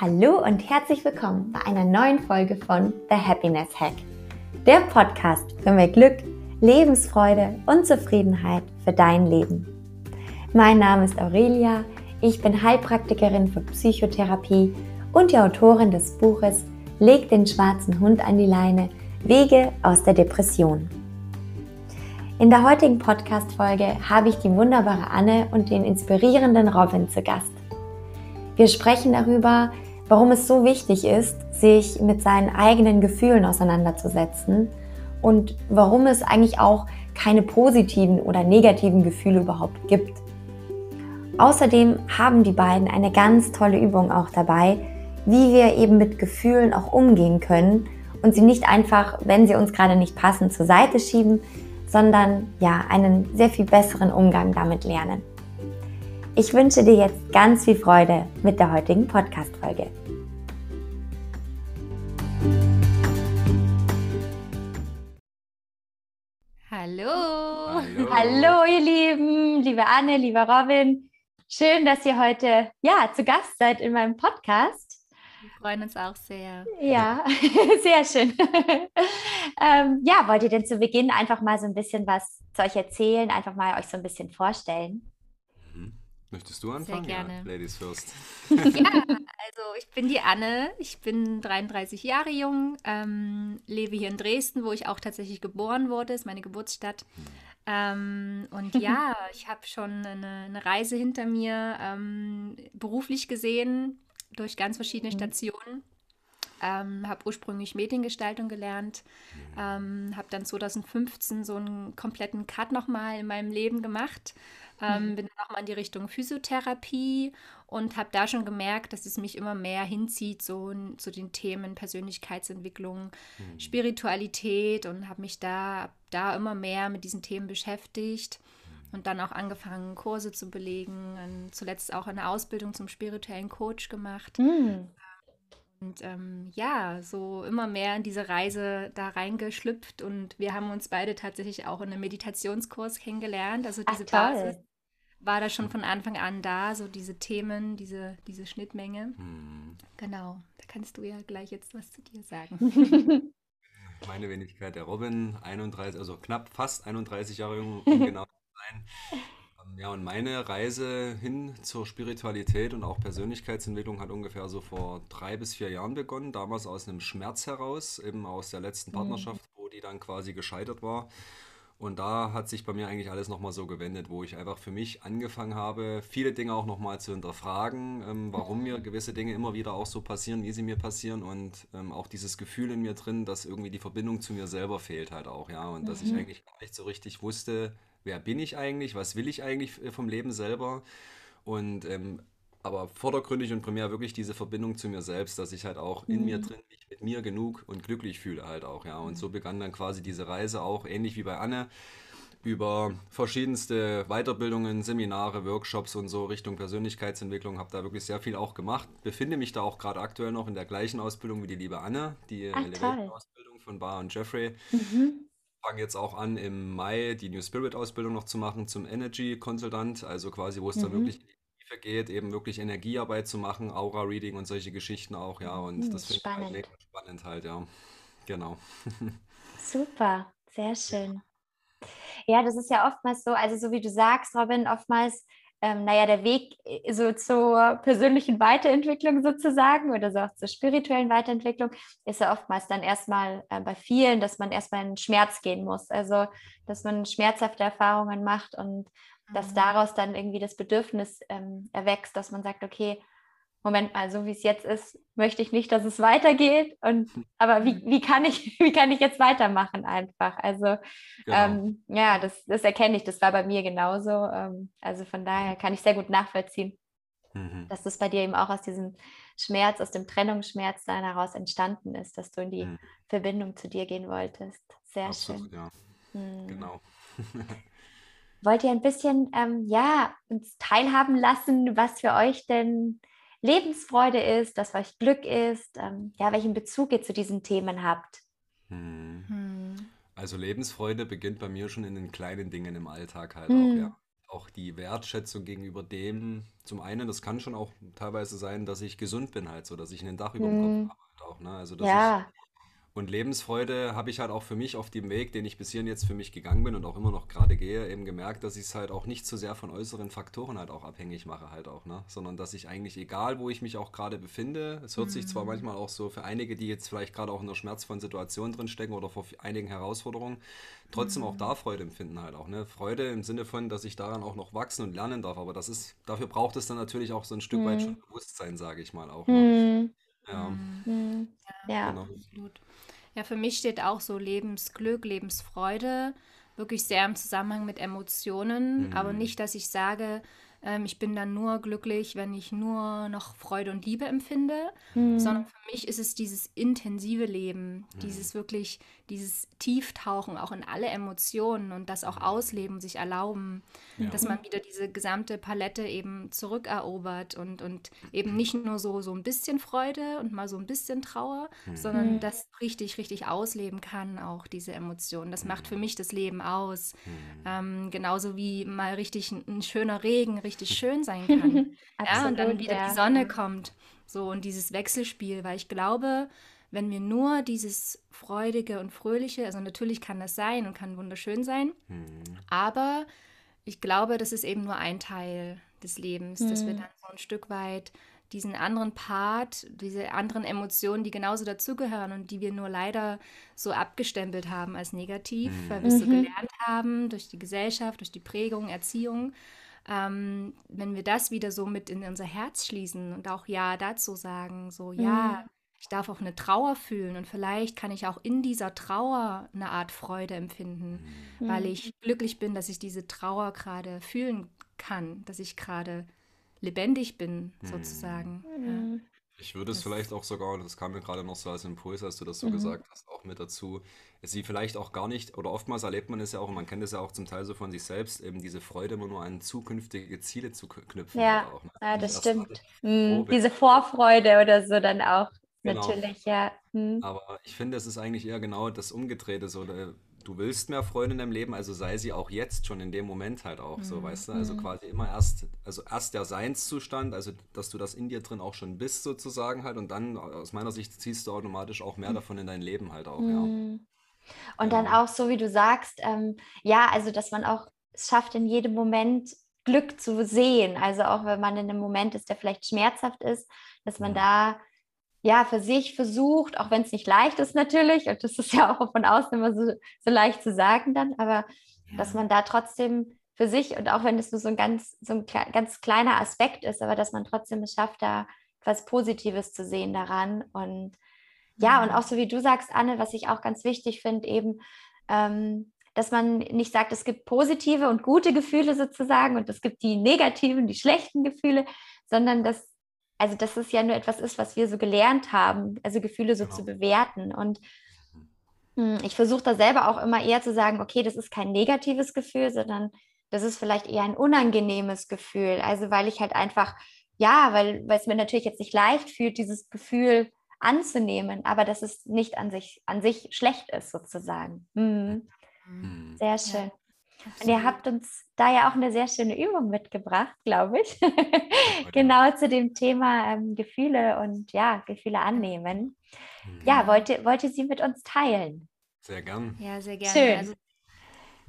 Hallo und herzlich willkommen bei einer neuen Folge von The Happiness Hack. Der Podcast für mehr Glück, Lebensfreude und Zufriedenheit für dein Leben. Mein Name ist Aurelia, ich bin Heilpraktikerin für Psychotherapie und die Autorin des Buches Leg den schwarzen Hund an die Leine, Wege aus der Depression. In der heutigen Podcast-Folge habe ich die wunderbare Anne und den inspirierenden Robin zu Gast. Wir sprechen darüber, warum es so wichtig ist, sich mit seinen eigenen Gefühlen auseinanderzusetzen und warum es eigentlich auch keine positiven oder negativen Gefühle überhaupt gibt. Außerdem haben die beiden eine ganz tolle Übung auch dabei, wie wir eben mit Gefühlen auch umgehen können und sie nicht einfach, wenn sie uns gerade nicht passen, zur Seite schieben, sondern ja, einen sehr viel besseren Umgang damit lernen. Ich wünsche dir jetzt ganz viel Freude mit der heutigen Podcast-Folge. Hallo. Hallo. Hallo, ihr Lieben, liebe Anne, lieber Robin. Schön, dass ihr heute ja zu Gast seid in meinem Podcast. Wir freuen uns auch sehr. Ja, sehr schön. ähm, ja, wollt ihr denn zu Beginn einfach mal so ein bisschen was zu euch erzählen, einfach mal euch so ein bisschen vorstellen? Möchtest du anfangen? Sehr gerne. Ja, Ladies first. ja, also ich bin die Anne, ich bin 33 Jahre jung, ähm, lebe hier in Dresden, wo ich auch tatsächlich geboren wurde, ist meine Geburtsstadt. Ähm, und ja, ich habe schon eine, eine, Reise hinter mir, ähm, beruflich gesehen, durch ganz verschiedene mhm. Stationen. Ähm, habe ursprünglich Mediengestaltung gelernt, ähm, habe dann 2015 so einen kompletten Cut nochmal in meinem Leben gemacht ähm, mhm. bin dann auch mal in die Richtung Physiotherapie und habe da schon gemerkt, dass es mich immer mehr hinzieht, so zu den Themen Persönlichkeitsentwicklung, mhm. Spiritualität und habe mich da, da immer mehr mit diesen Themen beschäftigt mhm. und dann auch angefangen, Kurse zu belegen und zuletzt auch eine Ausbildung zum spirituellen Coach gemacht. Mhm. Und ähm, ja, so immer mehr in diese Reise da reingeschlüpft und wir haben uns beide tatsächlich auch in einem Meditationskurs kennengelernt. Also diese Ach, Basis war da schon von Anfang an da, so diese Themen, diese, diese Schnittmenge. Mhm. Genau, da kannst du ja gleich jetzt was zu dir sagen. Meine Wenigkeit, der Robin, 31, also knapp fast 31 Jahre jung, um genau zu sein. Ähm, ja, und meine Reise hin zur Spiritualität und auch Persönlichkeitsentwicklung hat ungefähr so vor drei bis vier Jahren begonnen. Damals aus einem Schmerz heraus, eben aus der letzten mhm. Partnerschaft, wo die dann quasi gescheitert war. Und da hat sich bei mir eigentlich alles nochmal so gewendet, wo ich einfach für mich angefangen habe, viele Dinge auch nochmal zu hinterfragen, ähm, warum mir gewisse Dinge immer wieder auch so passieren, wie sie mir passieren und ähm, auch dieses Gefühl in mir drin, dass irgendwie die Verbindung zu mir selber fehlt halt auch, ja. Und dass ich mhm. eigentlich gar nicht so richtig wusste, wer bin ich eigentlich, was will ich eigentlich äh, vom Leben selber. Und ähm, aber vordergründig und primär wirklich diese Verbindung zu mir selbst, dass ich halt auch in mir mhm. drin mich mit mir genug und glücklich fühle halt auch, ja. Und so begann dann quasi diese Reise auch, ähnlich wie bei Anne, über verschiedenste Weiterbildungen, Seminare, Workshops und so Richtung Persönlichkeitsentwicklung, habe da wirklich sehr viel auch gemacht. Befinde mich da auch gerade aktuell noch in der gleichen Ausbildung wie die liebe Anne, die Elevator-Ausbildung von Bar und Jeffrey. Mhm fange jetzt auch an, im Mai die New Spirit-Ausbildung noch zu machen zum Energy-Konsultant, also quasi, wo es mhm. dann wirklich in die Tiefe geht, eben wirklich Energiearbeit zu machen, Aura-Reading und solche Geschichten auch, ja. Und mhm, das finde ich halt mega spannend halt, ja. Genau. Super, sehr schön. Ja, das ist ja oftmals so, also so wie du sagst, Robin, oftmals ähm, naja, der Weg äh, so zur persönlichen Weiterentwicklung sozusagen oder so auch zur spirituellen Weiterentwicklung ist ja oftmals dann erstmal äh, bei vielen, dass man erstmal in Schmerz gehen muss. Also, dass man schmerzhafte Erfahrungen macht und mhm. dass daraus dann irgendwie das Bedürfnis ähm, erwächst, dass man sagt, okay, Moment mal, so wie es jetzt ist, möchte ich nicht, dass es weitergeht. Und aber wie, wie kann ich, wie kann ich jetzt weitermachen einfach? Also genau. ähm, ja, das, das erkenne ich, das war bei mir genauso. Ähm, also von daher kann ich sehr gut nachvollziehen, mhm. dass das bei dir eben auch aus diesem Schmerz, aus dem Trennungsschmerz dann heraus entstanden ist, dass du in die mhm. Verbindung zu dir gehen wolltest. Sehr Absolut, schön. Ja. Mhm. Genau. Wollt ihr ein bisschen ähm, ja, uns teilhaben lassen, was für euch denn Lebensfreude ist, dass euch Glück ist, ähm, ja, welchen Bezug ihr zu diesen Themen habt. Hm. Hm. Also Lebensfreude beginnt bei mir schon in den kleinen Dingen im Alltag halt hm. auch, ja. auch die Wertschätzung gegenüber dem, zum einen, das kann schon auch teilweise sein, dass ich gesund bin halt so, dass ich ein Dach über dem Kopf Hm. habe halt auch, ne? Also dass ich Ja. Und Lebensfreude habe ich halt auch für mich auf dem Weg, den ich bis hierhin jetzt für mich gegangen bin und auch immer noch gerade gehe, eben gemerkt, dass ich es halt auch nicht zu sehr von äußeren Faktoren halt auch abhängig mache halt auch, ne? Sondern dass ich eigentlich, egal wo ich mich auch gerade befinde, es hört sich zwar manchmal auch so für einige, die jetzt vielleicht gerade auch in einer schmerzvollen Situation drin stecken oder vor einigen Herausforderungen, trotzdem auch da Freude empfinden halt auch, ne? Freude im Sinne von, dass ich daran auch noch wachsen und lernen darf, aber das ist, dafür braucht es dann natürlich auch so ein Stück weit schon. Bewusstsein, sage ich mal auch, ne? Hm. Ja. Ja. genau. Absolut. Ja, für mich steht auch so Lebensglück, Lebensfreude wirklich sehr im Zusammenhang mit Emotionen, aber Hm. nicht, dass ich sage, ähm, ich bin dann nur glücklich, wenn ich nur noch Freude und Liebe empfinde, sondern Hm. für mich ist es dieses intensive Leben, Hm. dieses wirklich, dieses Tieftauchen auch in alle Emotionen und das auch ausleben, sich erlauben, Ja. dass man wieder diese gesamte Palette eben zurückerobert und, und eben nicht nur so, so ein bisschen Freude und mal so ein bisschen Trauer, sondern Hm. das richtig, richtig ausleben kann, auch diese Emotionen. Das macht für mich das Leben aus. Ähm, genauso wie mal richtig ein, ein schöner Regen richtig schön sein kann. Ja, und dann wieder die. Sonne kommt. So, und dieses Wechselspiel, weil ich glaube, wenn wir nur dieses Freudige und Fröhliche, also natürlich kann das sein und kann wunderschön sein, Hm. aber ich glaube, das ist eben nur ein Teil des Lebens, dass wir Hm. dann so ein Stück weit diesen anderen Part, diese anderen Emotionen, die genauso dazugehören und die wir nur leider so abgestempelt haben als negativ, weil wir es so Mhm. gelernt haben durch die Gesellschaft, durch die Prägung, Erziehung. Ähm, wenn wir das wieder so mit in unser Herz schließen und auch Ja dazu sagen, so ja, Hm. Ich darf auch eine Trauer fühlen und vielleicht kann ich auch in dieser Trauer eine Art Freude empfinden, weil Hm. ich glücklich bin, dass ich diese Trauer gerade fühlen kann, dass ich gerade lebendig bin, sozusagen. Ja, Hm. Ich würde es das, vielleicht auch sogar, das kam mir gerade noch so als Impuls, als du das so Mhm. gesagt hast, auch mit dazu, sie vielleicht auch gar nicht, oder oftmals erlebt man es ja auch, und man kennt es ja auch zum Teil so von sich selbst, eben diese Freude immer nur an zukünftige Ziele zu kn- knüpfen halt Ja, auch. Ne? ja, das stimmt. Hm. bin. Diese Vorfreude oder so dann auch. Genau. Natürlich, ja. Hm. Aber ich finde, es ist eigentlich eher genau das Umgedrehte, so, äh, du willst mehr Freude in deinem Leben, also sei sie auch jetzt schon in dem Moment halt auch so, weißt du? Also Hm. quasi immer erst, also erst der Seinszustand, also dass du das in dir drin auch schon bist sozusagen halt und dann aus meiner Sicht ziehst du automatisch auch mehr davon in dein Leben halt auch, ja. Hm. Und dann Genau. auch so, wie du sagst, ähm, ja, also dass man auch es schafft, in jedem Moment Glück zu sehen. Also auch wenn man in einem Moment ist, der vielleicht schmerzhaft ist, dass man Mhm. da ja für sich versucht, auch wenn es nicht leicht ist natürlich, und das ist ja auch von außen immer so, so leicht zu sagen dann, aber dass man da trotzdem für sich und auch wenn es nur so ein ganz, so ein kle- ganz kleiner Aspekt ist, aber dass man trotzdem es schafft, da was Positives zu sehen daran. Und ja, und auch so wie du sagst, Anne, was ich auch ganz wichtig finde, eben, ähm, dass man nicht sagt, es gibt positive und gute Gefühle sozusagen und es gibt die negativen, die schlechten Gefühle, sondern dass, also dass es ja nur etwas ist, was wir so gelernt haben, also Gefühle so zu Genau. bewerten. Und hm, ich versuche da selber auch immer eher zu sagen, okay, das ist kein negatives Gefühl, sondern das ist vielleicht eher ein unangenehmes Gefühl. Also weil ich halt einfach, ja, weil, weil es mir natürlich jetzt nicht leicht fühlt, dieses Gefühl anzunehmen, aber dass es nicht an sich, an sich schlecht ist, sozusagen. Mhm. Mhm. Sehr ja, schön. Und ihr habt uns da ja auch eine sehr schöne Übung mitgebracht, glaube ich. Ja. Genau zu dem Thema ähm, Gefühle und ja, Gefühle annehmen. Ja, Mhm. wollt ihr, wollt ihr sie mit uns teilen? Sehr gern. Ja, sehr gerne. Schön. Also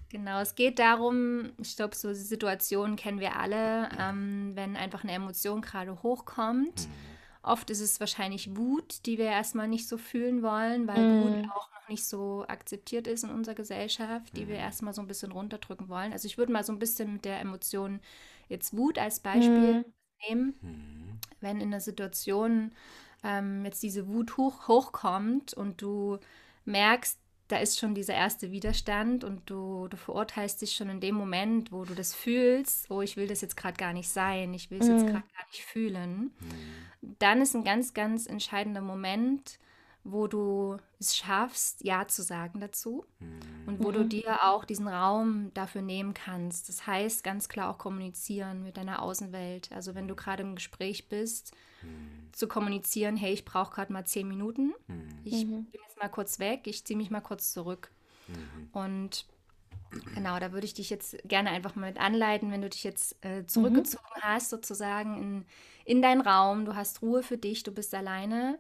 Genau, es geht darum, ich glaube, so Situationen kennen wir alle, ähm, wenn einfach eine Emotion gerade hochkommt. Mhm. Oft ist es wahrscheinlich Wut, die wir erstmal nicht so fühlen wollen, weil Mm. Wut auch noch nicht so akzeptiert ist in unserer Gesellschaft, die wir erstmal so ein bisschen runterdrücken wollen. Also ich würde mal so ein bisschen mit der Emotion jetzt Wut als Beispiel Mm. nehmen Mhm. wenn in der Situation ähm, jetzt diese Wut hoch, hochkommt und du merkst, da ist schon dieser erste Widerstand und du, du verurteilst dich schon in dem Moment, wo du das fühlst, oh, ich will das jetzt gerade gar nicht sein, ich will es jetzt Mm. gerade gar nicht fühlen, Mhm. dann ist ein ganz, ganz entscheidender Moment, wo du es schaffst, Ja zu sagen dazu Mhm. und wo du Mhm. dir auch diesen Raum dafür nehmen kannst. Das heißt ganz klar auch kommunizieren mit deiner Außenwelt. Also wenn du gerade im Gespräch bist, Mhm. zu kommunizieren, hey, ich brauche gerade mal zehn Minuten, Mhm. ich Mhm. bin jetzt mal kurz weg, ich ziehe mich mal kurz zurück. Mhm. Und Genau, da würde ich dich jetzt gerne einfach mal mit anleiten, wenn du dich jetzt äh, zurückgezogen mhm. hast, sozusagen in, in deinen Raum, du hast Ruhe für dich, du bist alleine,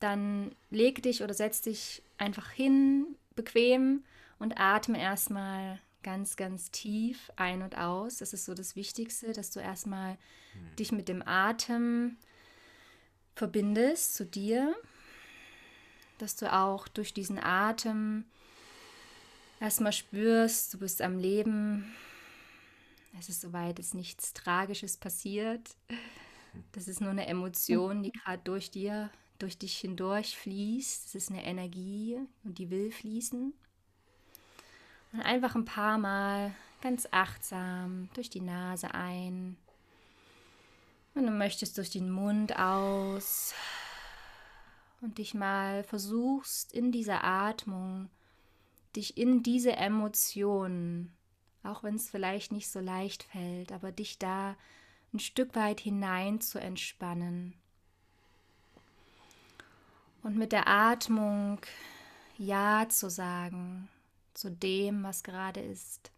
dann leg dich oder setz dich einfach hin, bequem und atme erstmal ganz, ganz tief ein und aus. Das ist so das Wichtigste, dass du erstmal mhm. dich mit dem Atem verbindest zu dir, dass du auch durch diesen Atem erstmal spürst, du bist am Leben. Es ist soweit, dass nichts Tragisches passiert. Das ist nur eine Emotion, die gerade durch dir, durch dich hindurch fließt. Es ist eine Energie und die will fließen. Und einfach ein paar Mal ganz achtsam durch die Nase ein. Und du möchtest durch den Mund aus. Und dich mal versuchst in dieser Atmung dich in diese Emotionen, auch wenn es vielleicht nicht so leicht fällt, aber dich da ein Stück weit hinein zu entspannen. Und mit der Atmung Ja zu sagen zu dem, was gerade ist.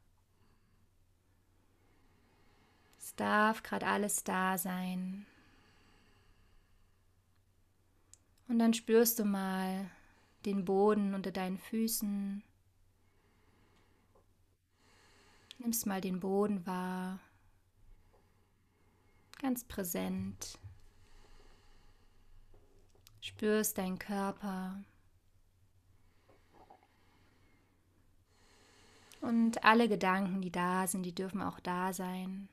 Es darf gerade alles da sein. Und dann spürst du mal den Boden unter deinen Füßen, Nimmst mal den Boden wahr, ganz präsent. Spürst deinen Körper. Und alle Gedanken, die da sind, die dürfen auch da sein.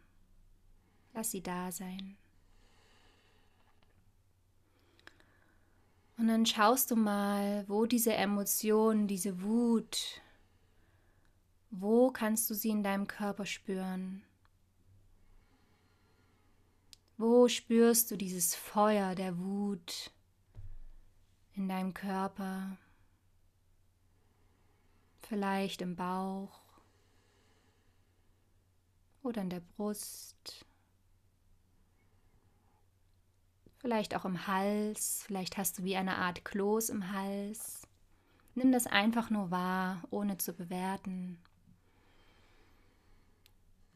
Lass sie da sein. Und dann schaust du mal, wo diese Emotion, diese Wut, wo kannst du sie in deinem Körper spüren? Wo spürst du dieses Feuer der Wut in deinem Körper? Vielleicht im Bauch oder in der Brust. Vielleicht auch im Hals. Vielleicht hast du wie eine Art Kloß im Hals. Nimm das einfach nur wahr, ohne zu bewerten.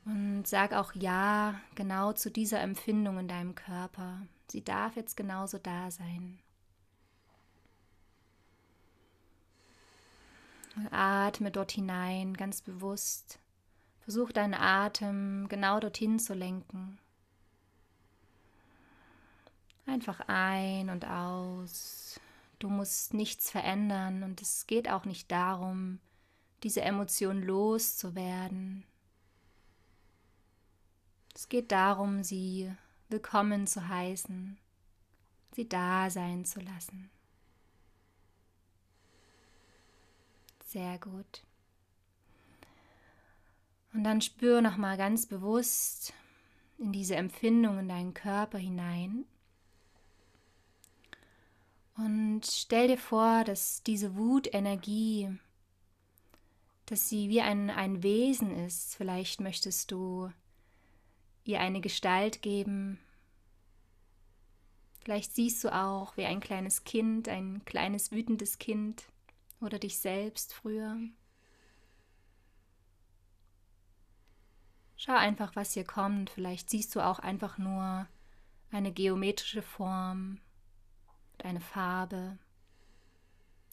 Und sag auch Ja genau zu dieser Empfindung in deinem Körper. Sie darf jetzt genauso da sein. Atme dort hinein, ganz bewusst. Versuch deinen Atem genau dorthin zu lenken. Einfach ein und aus. Du musst nichts verändern und es geht auch nicht darum, diese Emotion loszuwerden. Es geht darum, sie willkommen zu heißen, sie da sein zu lassen. Sehr gut. Und dann spür noch mal ganz bewusst in diese Empfindung in deinen Körper hinein. Und stell dir vor, dass diese Wutenergie, dass sie wie ein, ein Wesen ist. Vielleicht möchtest du ihr eine Gestalt geben. Vielleicht siehst du auch wie ein kleines Kind, ein kleines wütendes Kind oder dich selbst früher. Schau einfach, was hier kommt. Vielleicht siehst du auch einfach nur eine geometrische Form, eine Farbe.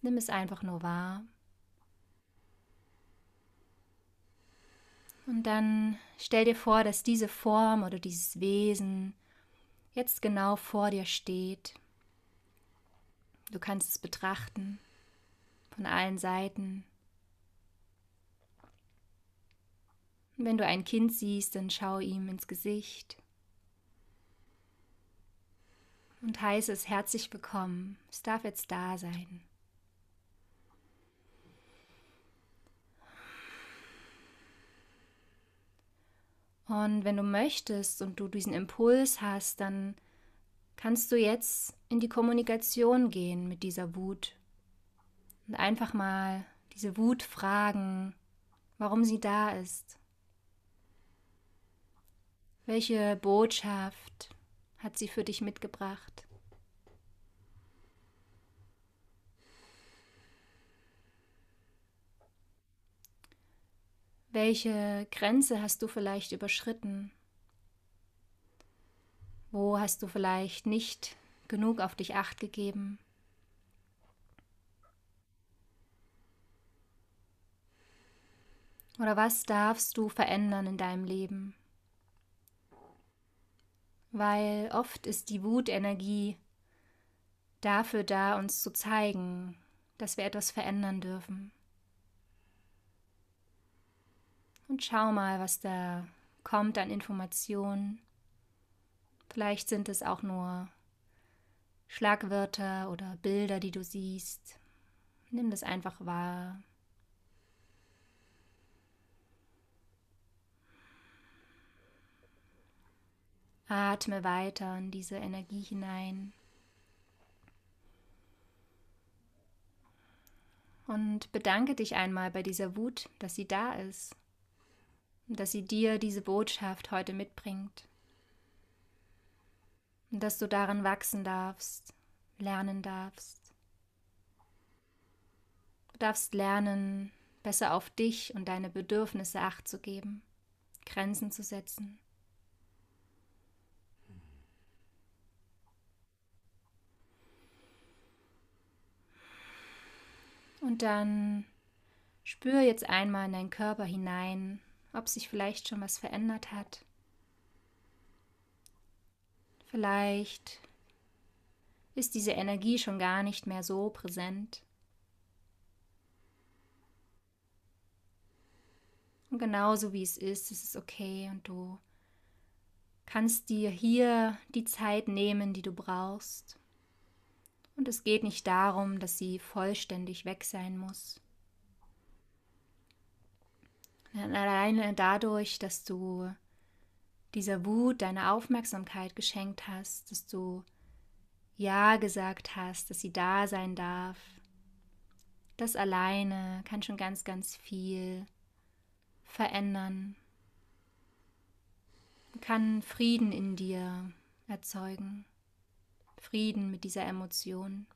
Nimm es einfach nur wahr. Und dann stell dir vor, dass diese Form oder dieses Wesen jetzt genau vor dir steht. Du kannst es betrachten von allen Seiten. Wenn du ein Kind siehst, dann schau ihm ins Gesicht und heiße es herzlich willkommen. Es darf jetzt da sein. Und wenn du möchtest und du diesen Impuls hast, dann kannst du jetzt in die Kommunikation gehen mit dieser Wut und einfach mal diese Wut fragen, warum sie da ist. Welche Botschaft hat sie für dich mitgebracht? Welche Grenze hast du vielleicht überschritten? Wo hast du vielleicht nicht genug auf dich acht gegeben? Oder was darfst du verändern in deinem Leben? Weil oft ist die Wutenergie dafür da, uns zu zeigen, dass wir etwas verändern dürfen. Und schau mal, was da kommt an Informationen. Vielleicht sind es auch nur Schlagwörter oder Bilder, die du siehst. Nimm das einfach wahr. Atme weiter in diese Energie hinein. Und bedanke dich einmal bei dieser Wut, dass sie da ist dass sie dir diese Botschaft heute mitbringt. Und dass du darin wachsen darfst, lernen darfst. Du darfst lernen, besser auf dich und deine Bedürfnisse acht zu geben, Grenzen zu setzen. Und dann spür jetzt einmal in deinen Körper hinein ob sich vielleicht schon was verändert hat. Vielleicht ist diese Energie schon gar nicht mehr so präsent. Und genauso wie es ist, ist es okay und du kannst dir hier die Zeit nehmen, die du brauchst. Und es geht nicht darum, dass sie vollständig weg sein muss. Alleine dadurch, dass du dieser Wut deine Aufmerksamkeit geschenkt hast, dass du Ja gesagt hast, dass sie da sein darf, das alleine kann schon ganz, ganz viel verändern, kann Frieden in dir erzeugen, Frieden mit dieser Emotion.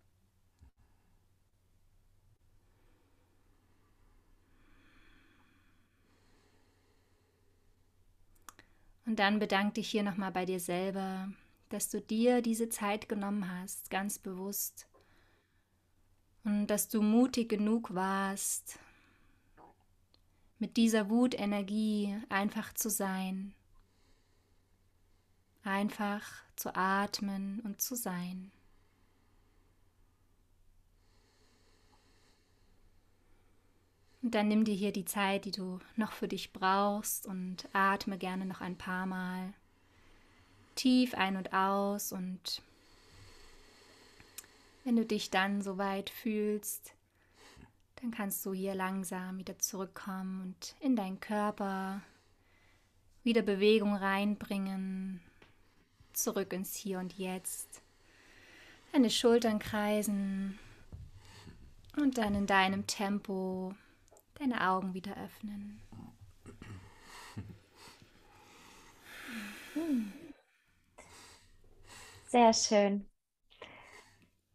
Und dann bedank dich hier nochmal bei dir selber, dass du dir diese Zeit genommen hast, ganz bewusst. Und dass du mutig genug warst, mit dieser Wutenergie einfach zu sein, einfach zu atmen und zu sein. Und dann nimm dir hier die Zeit, die du noch für dich brauchst und atme gerne noch ein paar Mal tief ein und aus und wenn du dich dann soweit fühlst, dann kannst du hier langsam wieder zurückkommen und in deinen Körper wieder Bewegung reinbringen, zurück ins Hier und Jetzt. Deine Schultern kreisen und dann in deinem Tempo deine Augen wieder öffnen. Sehr schön.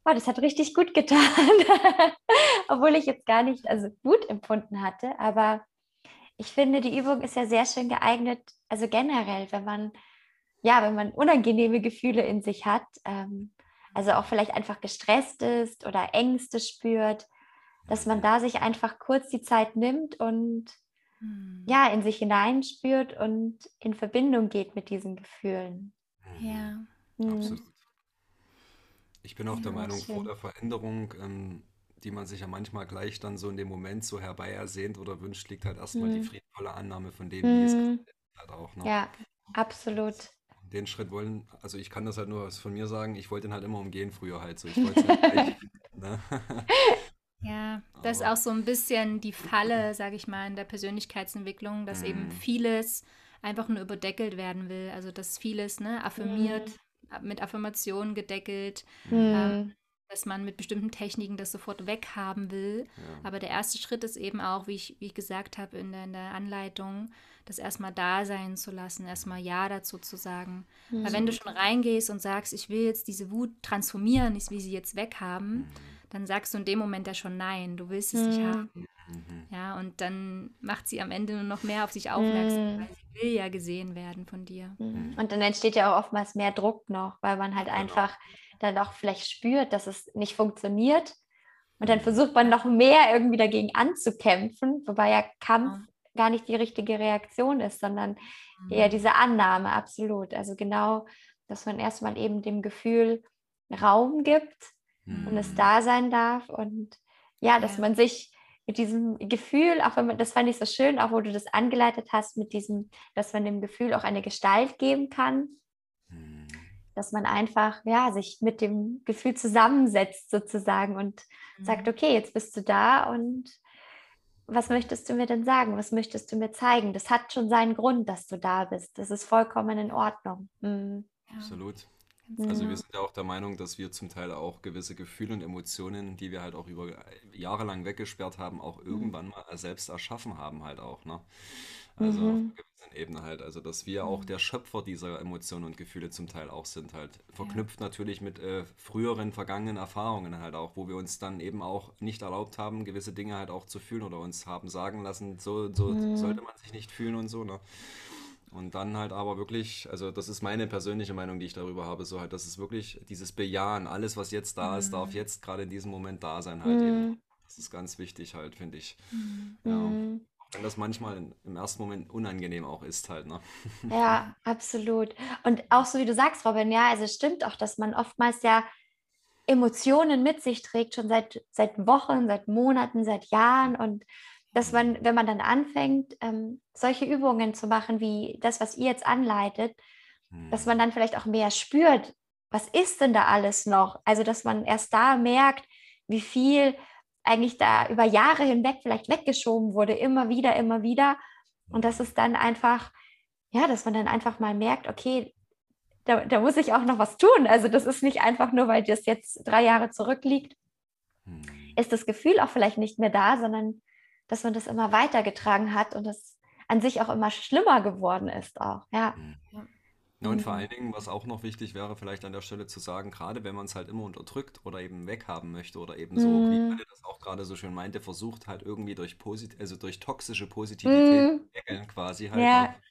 Oh, das hat richtig gut getan, obwohl ich jetzt gar nicht also gut empfunden hatte. Aber ich finde, die Übung ist ja sehr schön geeignet, also generell, wenn man ja, wenn man unangenehme Gefühle in sich hat, ähm, also auch vielleicht einfach gestresst ist oder Ängste spürt, dass man da sich einfach kurz die Zeit nimmt und hm. ja, in sich hineinspürt und in Verbindung geht mit diesen Gefühlen. Ja. Mhm. Absolut. Ich bin auch ja, der Meinung, schön. vor der Veränderung, ähm, die man sich ja manchmal gleich dann so in dem Moment so herbei ersehnt oder wünscht, liegt halt erstmal mhm. die friedvolle Annahme von dem, wie es mhm. halt auch. Ne? Ja, absolut. Den Schritt wollen, also ich kann das halt nur von mir sagen, ich wollte den halt immer umgehen früher halt so. Ich wollte es halt gleich, ne? Ja, das ist auch so ein bisschen die Falle, sage ich mal, in der Persönlichkeitsentwicklung, dass mhm. eben vieles einfach nur überdeckelt werden will. Also dass vieles ne, affirmiert, mhm. mit Affirmationen gedeckelt, mhm. ähm, dass man mit bestimmten Techniken das sofort weghaben will. Ja. Aber der erste Schritt ist eben auch, wie ich, wie ich gesagt habe in der, in der Anleitung, das erstmal da sein zu lassen, erstmal Ja dazu zu sagen. Weil wenn du mhm. schon reingehst und sagst, ich will jetzt diese Wut transformieren, ich will sie jetzt weghaben, mhm dann sagst du in dem Moment ja schon nein, du willst es mhm. nicht haben. Mhm. Ja, und dann macht sie am Ende nur noch mehr auf sich aufmerksam, mhm. weil sie will ja gesehen werden von dir. Mhm. Und dann entsteht ja auch oftmals mehr Druck noch, weil man halt genau. einfach dann auch vielleicht spürt, dass es nicht funktioniert. Und dann versucht man noch mehr irgendwie dagegen anzukämpfen, wobei ja Kampf ja. gar nicht die richtige Reaktion ist, sondern mhm. eher diese Annahme, absolut. Also genau, dass man erstmal eben dem Gefühl Raum gibt mhm. und es mhm. da sein darf und ja, dass ja. man sich mit diesem Gefühl, auch wenn man, das fand ich so schön, auch wo du das angeleitet hast, mit diesem, dass man dem Gefühl auch eine Gestalt geben kann, mhm. Dass man einfach, ja, sich mit dem Gefühl zusammensetzt sozusagen und mhm. sagt, okay, jetzt bist du da und was möchtest du mir denn sagen? Was möchtest du mir zeigen? Das hat schon seinen Grund, dass du da bist. Das ist vollkommen in Ordnung. Mhm. Absolut. Also wir sind ja auch der Meinung, dass wir zum Teil auch gewisse Gefühle und Emotionen, die wir halt auch über Jahre lang weggesperrt haben, auch mhm. irgendwann mal selbst erschaffen haben halt auch, ne? Also auf Mhm. Ebene halt. Also dass wir auch mhm. der Schöpfer dieser Emotionen und Gefühle zum Teil auch sind halt. Ja. Verknüpft natürlich mit äh, früheren, vergangenen Erfahrungen halt auch, wo wir uns dann eben auch nicht erlaubt haben, gewisse Dinge halt auch zu fühlen oder uns haben sagen lassen, so, so Mhm. sollte man sich nicht fühlen und so, ne? Und dann halt aber wirklich, also das ist meine persönliche Meinung, die ich darüber habe, so halt, das ist wirklich dieses Bejahen, alles, was jetzt da ist, darf mhm. jetzt gerade in diesem Moment da sein halt eben. Mhm. Das ist ganz wichtig halt, finde ich. Mhm. Ja. Wenn das manchmal im ersten Moment unangenehm auch ist halt, ne? Ja, absolut. Und auch so wie du sagst, Robin, ja, also es stimmt auch, dass man oftmals ja Emotionen mit sich trägt, schon seit, seit Wochen, seit Monaten, seit Jahren und dass man, wenn man dann anfängt, ähm, solche Übungen zu machen, wie das, was ihr jetzt anleitet, hm. dass man dann vielleicht auch mehr spürt, was ist denn da alles noch? Also, dass man erst da merkt, wie viel eigentlich da über Jahre hinweg vielleicht weggeschoben wurde, immer wieder, immer wieder. Und dass es dann einfach, ja, dass man dann einfach mal merkt, okay, da, da muss ich auch noch was tun. Also das ist nicht einfach nur, weil das jetzt drei Jahre zurückliegt, hm. ist das Gefühl auch vielleicht nicht mehr da, sondern dass man das immer weitergetragen hat und das an sich auch immer schlimmer geworden ist auch, ja. Mhm. Ja, und vor mhm. allen Dingen, was auch noch wichtig wäre, vielleicht an der Stelle zu sagen, gerade wenn man es halt immer unterdrückt oder eben weghaben möchte oder eben so, wie Mhm. Anne das auch gerade so schön meinte, versucht halt irgendwie durch posit also durch toxische Positivität Mhm. quasi halt, Ja. ne?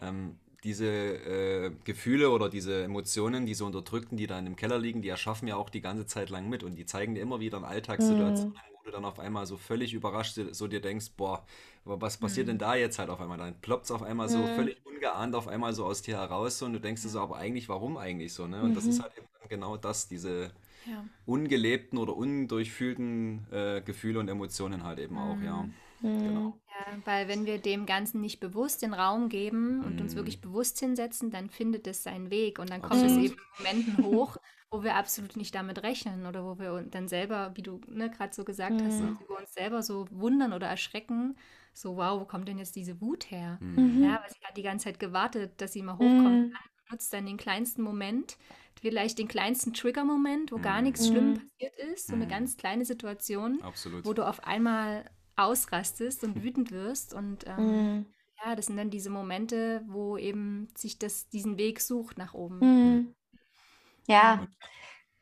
Ähm, diese äh, Gefühle oder diese Emotionen, diese unterdrückten, die da in dem Keller liegen, die erschaffen ja auch die ganze Zeit lang mit und die zeigen dir immer wieder in Alltagssituationen, Mhm wo du dann auf einmal so völlig überrascht so dir denkst, boah, was passiert denn mhm. da jetzt halt auf einmal? Dann ploppt es auf einmal so Mhm. völlig ungeahnt auf einmal so aus dir heraus so, und du denkst dir so, aber eigentlich, warum eigentlich so, ne? Und das ist mhm. halt eben genau das, diese Ja. ungelebten oder undurchfühlten äh, Gefühle und Emotionen halt eben auch, ja. Mhm. Genau. Ja, weil wenn wir dem Ganzen nicht bewusst den Raum geben und uns wirklich bewusst hinsetzen, dann findet es seinen Weg und dann kommt es eben in Momenten hoch, wo wir absolut nicht damit rechnen oder wo wir dann selber, wie du ne, gerade so gesagt mhm. hast, wo wir uns selber so wundern oder erschrecken, so wow, wo kommt denn jetzt diese Wut her? Mhm. Ja, weil sie hat die ganze Zeit gewartet, dass sie mal hochkommt. Mhm. Nutzt dann den kleinsten Moment, vielleicht den kleinsten Trigger-Moment, wo mhm. gar nichts schlimm mhm. passiert ist, so eine mhm. ganz kleine Situation, Absolut. wo du auf einmal ausrastest und wütend wirst und ähm, ja, das sind dann diese Momente, wo eben sich das diesen Weg sucht nach oben. Ja,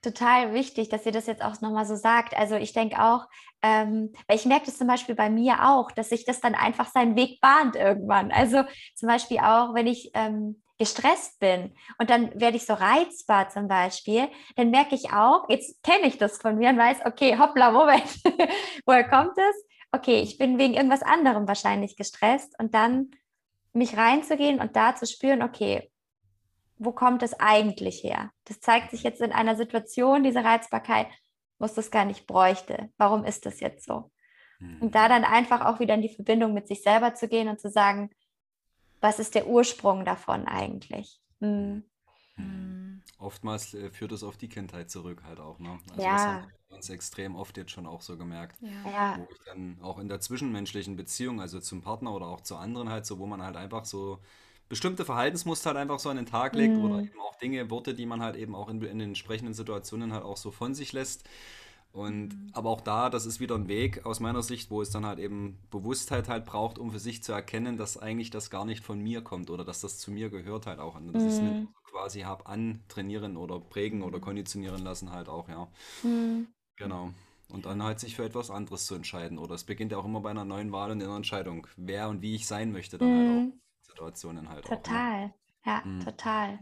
total wichtig, dass ihr das jetzt auch nochmal so sagt. Also ich denke auch, ähm, weil ich merke das zum Beispiel bei mir auch, dass sich das dann einfach seinen Weg bahnt irgendwann. Also zum Beispiel auch, wenn ich ähm, gestresst bin und dann werde ich so reizbar zum Beispiel, dann merke ich auch, jetzt kenne ich das von mir und weiß, okay, hoppla, Moment, woher kommt es? Okay, ich bin wegen irgendwas anderem wahrscheinlich gestresst und dann mich reinzugehen und da zu spüren, okay, wo kommt es eigentlich her? Das zeigt sich jetzt in einer Situation, diese Reizbarkeit, wo es das gar nicht bräuchte. Warum ist das jetzt so? Mhm. Und da dann einfach auch wieder in die Verbindung mit sich selber zu gehen und zu sagen, was ist der Ursprung davon eigentlich? Mhm. Mhm. Oftmals äh, führt es auf die Kindheit zurück halt auch. Ne? Also ja. das haben wir uns extrem oft jetzt schon auch so gemerkt. Ja. Wo ich dann auch in der zwischenmenschlichen Beziehung, also zum Partner oder auch zu anderen halt so, wo man halt einfach so bestimmte Verhaltensmuster halt einfach so an den Tag legt mhm. oder eben auch Dinge, Worte, die man halt eben auch in, in den entsprechenden Situationen halt auch so von sich lässt. Und mhm. aber auch da, das ist wieder ein Weg aus meiner Sicht, wo es dann halt eben Bewusstheit halt braucht, um für sich zu erkennen, dass eigentlich das gar nicht von mir kommt oder dass das zu mir gehört halt auch. Und das mhm. ist nicht quasi habe antrainieren oder prägen oder konditionieren lassen halt auch, ja. Mhm. Genau. und dann halt sich für etwas anderes zu entscheiden. Oder es beginnt ja auch immer bei einer neuen Wahl und einer Entscheidung, wer und wie ich sein möchte, dann halt auch Mhm. Situationen halt auch. Ne? Total. Ja, Mhm. total.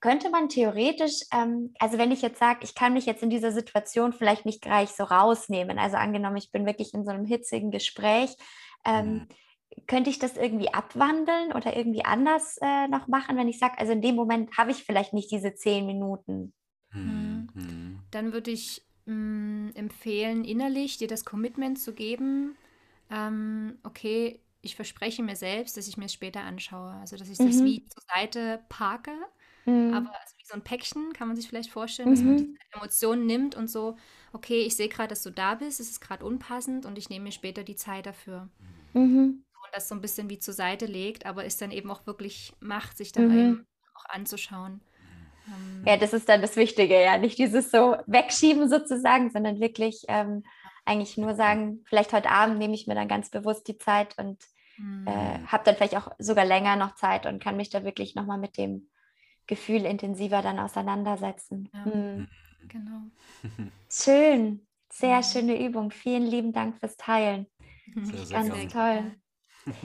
Könnte man theoretisch, ähm, also wenn ich jetzt sage, ich kann mich jetzt in dieser Situation vielleicht nicht gleich so rausnehmen, also angenommen, ich bin wirklich in so einem hitzigen Gespräch, ähm, Mhm. könnte ich das irgendwie abwandeln oder irgendwie anders äh, noch machen, wenn ich sage, also in dem Moment habe ich vielleicht nicht diese zehn Minuten. Hm, hm. Dann würde ich mh, empfehlen, innerlich dir das Commitment zu geben, ähm, okay, ich verspreche mir selbst, dass ich mir es später anschaue. Also, dass ich das Mhm. wie zur Seite parke, Mhm. aber also wie so ein Päckchen, kann man sich vielleicht vorstellen, dass man Mhm. diese Emotionen nimmt und so, okay, ich sehe gerade, dass du da bist, es ist gerade unpassend und ich nehme mir später die Zeit dafür. Mhm. Und das so ein bisschen wie zur Seite legt, aber es dann eben auch wirklich macht, sich dann Mhm. eben auch anzuschauen. Ähm, Ja, das ist dann das Wichtige, ja. Nicht dieses so wegschieben sozusagen, sondern wirklich ähm, eigentlich nur sagen, vielleicht heute Abend nehme ich mir dann ganz bewusst die Zeit und hm, äh, habe dann vielleicht auch sogar länger noch Zeit und kann mich da wirklich nochmal mit dem Gefühl intensiver dann auseinandersetzen. Ja. Hm. genau. Schön, sehr Ja. schöne Übung. Vielen lieben Dank fürs Teilen. Sehr, sehr Ganz gerne. toll.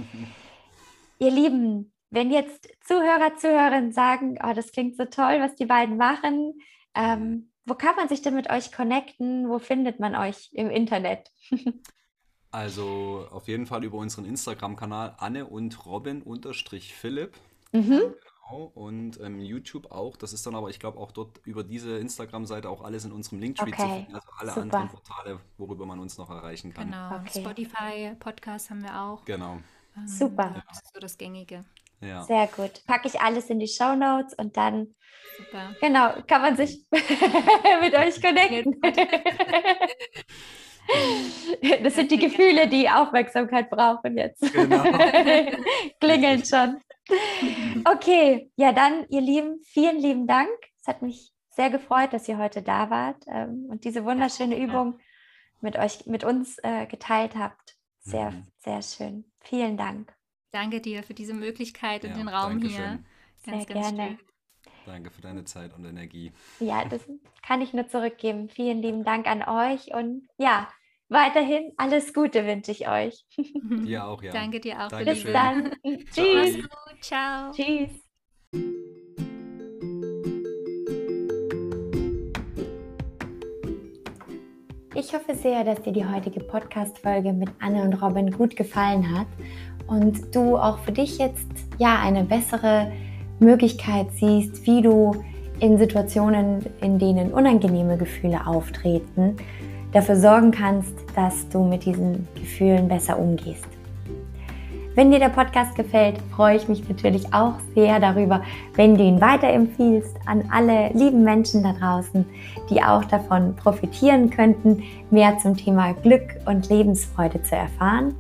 Ihr Lieben, wenn jetzt Zuhörer, Zuhörerinnen sagen, oh, das klingt so toll, was die beiden machen, ähm, wo kann man sich denn mit euch connecten? Wo findet man euch im Internet? Also auf jeden Fall über unseren Instagram-Kanal Anne und Robin unterstrich Philipp. Mhm. Genau. Und ähm, YouTube auch. Das ist dann aber, ich glaube, auch dort über diese Instagram-Seite auch alles in unserem Linktree zu Okay, finden. Also alle super. anderen Portale, worüber man uns noch erreichen kann. Genau. Okay. Spotify, Podcast haben wir auch. Genau. Ähm, Super. Das ist so das Gängige. Ja. Sehr gut. Packe ich alles in die Show Notes und dann, Super. genau, kann man sich mit euch connecten. Das sind die Gefühle, die Aufmerksamkeit brauchen jetzt. Genau. Klingeln schon. Okay, ja dann, ihr Lieben, vielen lieben Dank. Es hat mich sehr gefreut, dass ihr heute da wart ähm, und diese wunderschöne Übung mit euch, mit uns äh, geteilt habt. Sehr, Mhm. sehr schön. Vielen Dank. Danke dir für diese Möglichkeit und Ja, den Raum danke hier. schön. Ganz, Sehr ganz gerne. schön. Danke für deine Zeit und Energie. Ja, das kann ich nur zurückgeben. Vielen lieben Dank an euch und ja, weiterhin alles Gute wünsche ich euch. Dir auch, ja. Danke dir auch für Dankeschön. Bis dann. Tschüss. gut. Ciao. Tschüss. Ich hoffe sehr, dass dir die heutige Podcast-Folge mit Anne und Robin gut gefallen hat und du auch für dich jetzt ja eine bessere Möglichkeit siehst, wie du in Situationen, in denen unangenehme Gefühle auftreten, dafür sorgen kannst, dass du mit diesen Gefühlen besser umgehst. Wenn dir der Podcast gefällt, freue ich mich natürlich auch sehr darüber, wenn du ihn weiterempfiehlst an alle lieben Menschen da draußen, die auch davon profitieren könnten, mehr zum Thema Glück und Lebensfreude zu erfahren.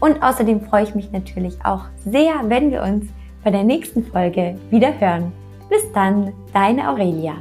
Und außerdem freue ich mich natürlich auch sehr, wenn wir uns bei der nächsten Folge wieder hören. Bis dann, deine Aurelia.